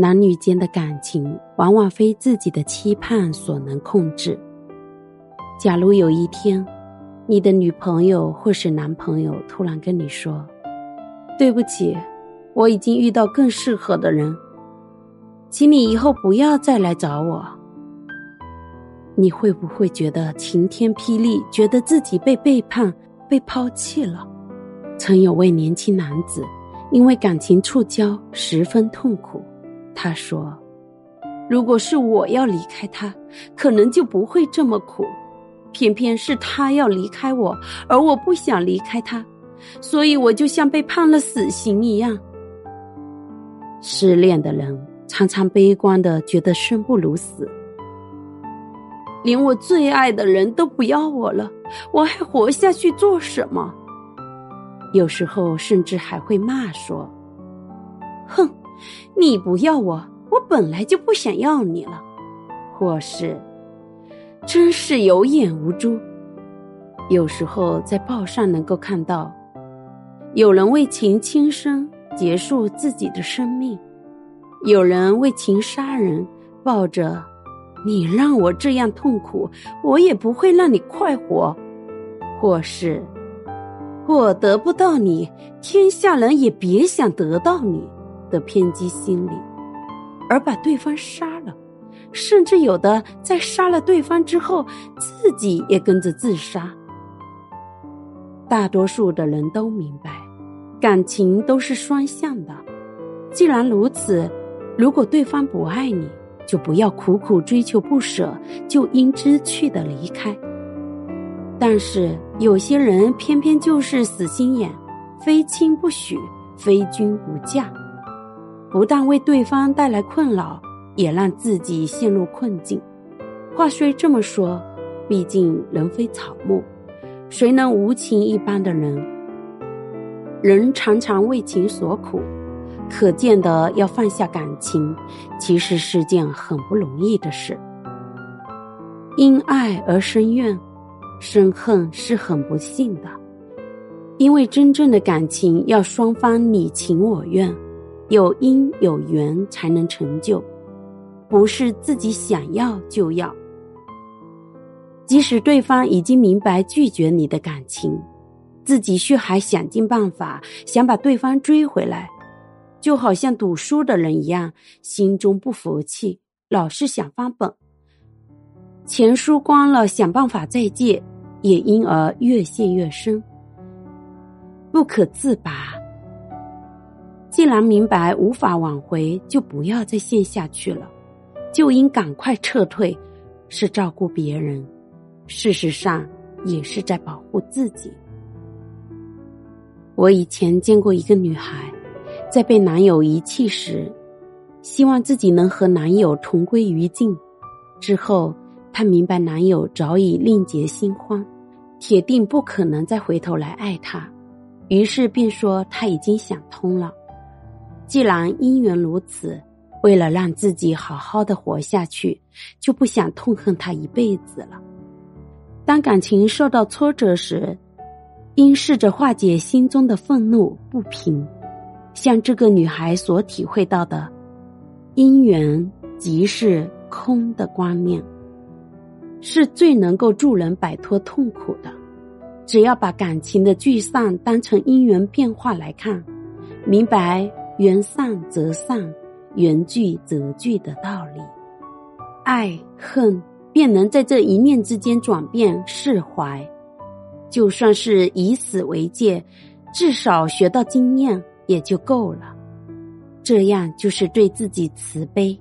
男女间的感情往往非自己的期盼所能控制。假如有一天，你的女朋友或是男朋友突然跟你说：“对不起，我已经遇到更适合的人，请你以后不要再来找我。”你会不会觉得晴天霹雳？觉得自己被背叛、被抛弃了？曾有位年轻男子，因为感情触礁，十分痛苦。他说：“如果是我要离开他，可能就不会这么苦。偏偏是他要离开我，而我不想离开他，所以我就像被判了死刑一样。”失恋的人常常悲观的觉得生不如死。连我最爱的人都不要我了，我还活下去做什么？有时候甚至还会骂说：“哼，你不要我，我本来就不想要你了。”或是“真是有眼无珠。”有时候在报上能够看到，有人为情轻生结束自己的生命，有人为情杀人，抱着。你让我这样痛苦，我也不会让你快活；或是我得不到你，天下人也别想得到你的偏激心理，而把对方杀了，甚至有的在杀了对方之后，自己也跟着自杀。大多数的人都明白，感情都是双向的。既然如此，如果对方不爱你，就不要苦苦追求不舍，就应知趣的离开。但是有些人偏偏就是死心眼，非亲不许，非君不嫁，不但为对方带来困扰，也让自己陷入困境。话虽这么说，毕竟人非草木，谁能无情一般的人？人常常为情所苦。可见的，要放下感情，其实是件很不容易的事。因爱而生怨，生恨是很不幸的。因为真正的感情要双方你情我愿，有因有缘才能成就，不是自己想要就要。即使对方已经明白拒绝你的感情，自己却还想尽办法想把对方追回来。就好像赌输的人一样，心中不服气，老是想翻本。钱输光了，想办法再借，也因而越陷越深，不可自拔。既然明白无法挽回，就不要再陷下去了，就应赶快撤退。是照顾别人，事实上也是在保护自己。我以前见过一个女孩。在被男友遗弃时，希望自己能和男友同归于尽。之后，她明白男友早已另结新欢，铁定不可能再回头来爱她。于是便说她已经想通了。既然姻缘如此，为了让自己好好的活下去，就不想痛恨他一辈子了。当感情受到挫折时，应试着化解心中的愤怒不平。像这个女孩所体会到的，因缘即是空的观念，是最能够助人摆脱痛苦的。只要把感情的聚散当成因缘变化来看，明白缘散则散，缘聚则聚的道理，爱恨便能在这一念之间转变释怀。就算是以死为戒，至少学到经验。也就够了，这样就是对自己慈悲。